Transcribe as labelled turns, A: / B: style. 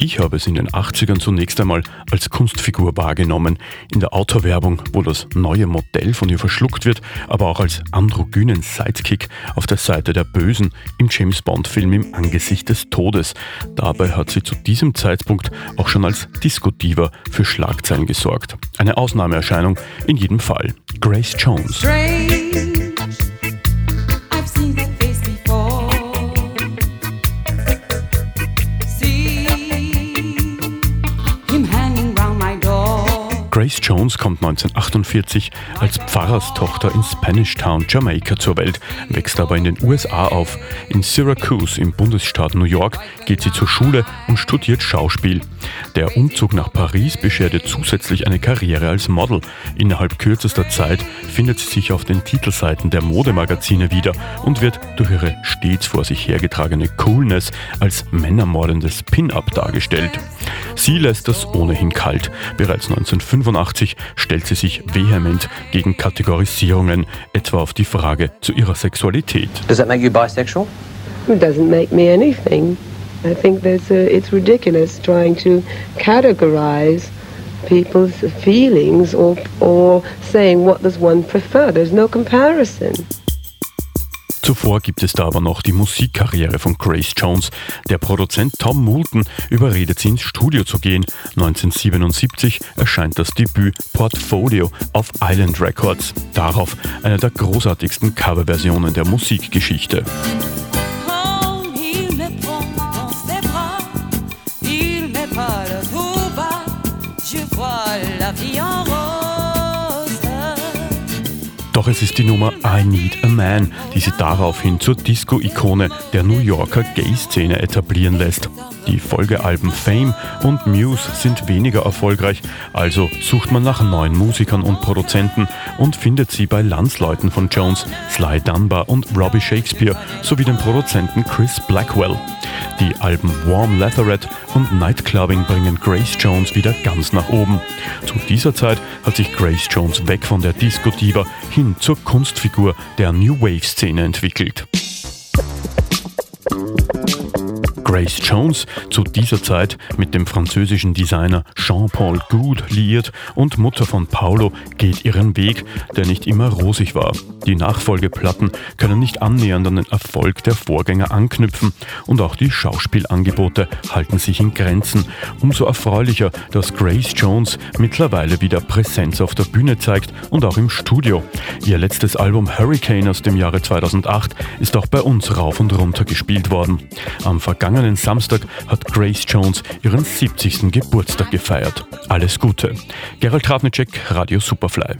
A: Ich habe es in den 80ern zunächst einmal als Kunstfigur wahrgenommen, in der Autowerbung, wo das neue Modell von ihr verschluckt wird, aber auch als androgynen Sidekick auf der Seite der Bösen im James Bond-Film im Angesicht des Todes. Dabei hat sie zu diesem Zeitpunkt auch schon als Disco-Diva für Schlagzeilen gesorgt. Eine Ausnahmeerscheinung in jedem Fall. Grace Jones. Strange. Grace Jones kommt 1948 als Pfarrerstochter in Spanish Town, Jamaika zur Welt, wächst aber in den USA auf. In Syracuse im Bundesstaat New York geht sie zur Schule und studiert Schauspiel. Der Umzug nach Paris beschert ihr zusätzlich eine Karriere als Model. Innerhalb kürzester Zeit findet sie sich auf den Titelseiten der Modemagazine wieder und wird durch ihre stets vor sich hergetragene Coolness als männermordendes Pin-up dargestellt. Sie lässt das ohnehin kalt. Bereits 1985 1985 stellt sie sich vehement gegen Kategorisierungen, etwa auf die Frage zu ihrer Sexualität.
B: Does that make you bisexual?
C: It doesn't make me anything. I think that's a, it's ridiculous trying to categorize people's feelings or, or saying what does one prefer. There's no comparison.
A: Zuvor gibt es da aber noch die Musikkarriere von Grace Jones. Der Produzent Tom Moulton überredet sie ins Studio zu gehen. 1977 erscheint das Debüt Portfolio auf Island Records. Darauf eine der großartigsten Coverversionen der Musikgeschichte. La Doch es ist die Nummer I Need a Man, die sie daraufhin zur Disco-Ikone der New Yorker Gay-Szene etablieren lässt. Die Folgealben Fame und Muse sind weniger erfolgreich, also sucht man nach neuen Musikern und Produzenten und findet sie bei Landsleuten von Jones, Sly Dunbar und Robbie Shakespeare sowie dem Produzenten Chris Blackwell. Die Alben Warm Leatherette und Nightclubbing bringen Grace Jones wieder ganz nach oben. Zu dieser Zeit hat sich Grace Jones weg von der Disco-Diva hin zur Kunstfigur der New Wave-Szene entwickelt. Grace Jones, zu dieser Zeit mit dem französischen Designer Jean-Paul Goud liiert und Mutter von Paulo, geht ihren Weg, der nicht immer rosig war. Die Nachfolgeplatten können nicht annähernd an den Erfolg der Vorgänger anknüpfen und auch die Schauspielangebote halten sich in Grenzen. Umso erfreulicher, dass Grace Jones mittlerweile wieder Präsenz auf der Bühne zeigt und auch im Studio. Ihr letztes Album Hurricane aus dem Jahre 2008 ist auch bei uns rauf und runter gespielt worden. Am vergangenen Samstag hat Grace Jones ihren 70. Geburtstag gefeiert. Alles Gute. Gerald Trafnicek, Radio Superfly.